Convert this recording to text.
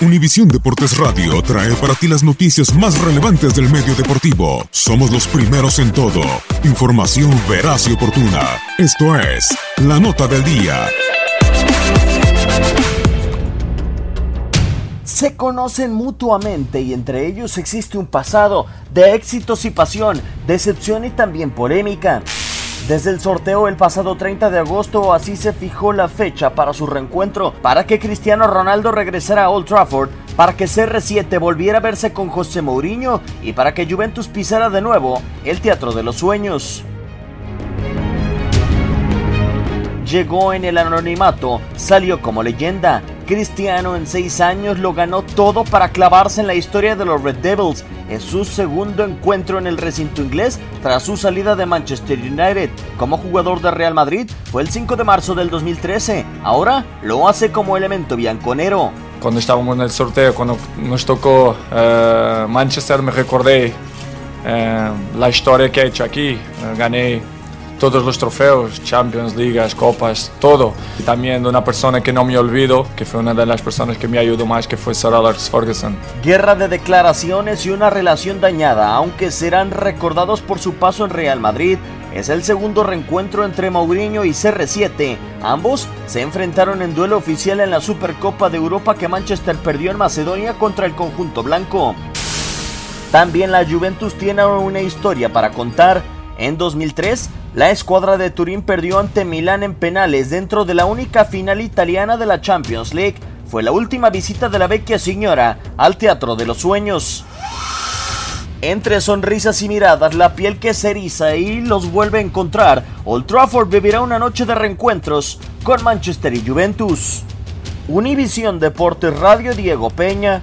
Univisión Deportes Radio trae para ti las noticias más relevantes del medio deportivo. Somos los primeros en todo. Información veraz y oportuna. Esto es La Nota del Día. Se conocen mutuamente y entre ellos existe un pasado de éxitos y pasión, decepción y también polémica. Desde el sorteo el pasado 30 de agosto así se fijó la fecha para su reencuentro, para que Cristiano Ronaldo regresara a Old Trafford, para que CR7 volviera a verse con José Mourinho y para que Juventus pisara de nuevo el Teatro de los Sueños. Llegó en el anonimato, salió como leyenda. Cristiano en seis años lo ganó todo para clavarse en la historia de los Red Devils. Es su segundo encuentro en el recinto inglés tras su salida de Manchester United. Como jugador de Real Madrid fue el 5 de marzo del 2013. Ahora lo hace como elemento bianconero. Cuando estábamos en el sorteo, cuando nos tocó eh, Manchester, me recordé eh, la historia que he hecho aquí. Eh, gané todos los trofeos, Champions, Ligas, Copas, todo. Y también de una persona que no me olvido, que fue una de las personas que me ayudó más, que fue Sir Alex Ferguson. Guerra de declaraciones y una relación dañada, aunque serán recordados por su paso en Real Madrid. Es el segundo reencuentro entre Mourinho y CR7. Ambos se enfrentaron en duelo oficial en la Supercopa de Europa que Manchester perdió en Macedonia contra el conjunto blanco. También la Juventus tiene una historia para contar. En 2003, la escuadra de Turín perdió ante Milán en penales dentro de la única final italiana de la Champions League. Fue la última visita de la vecchia señora al Teatro de los Sueños. Entre sonrisas y miradas, la piel que se eriza y los vuelve a encontrar, Old Trafford vivirá una noche de reencuentros con Manchester y Juventus. Univisión Deportes Radio Diego Peña.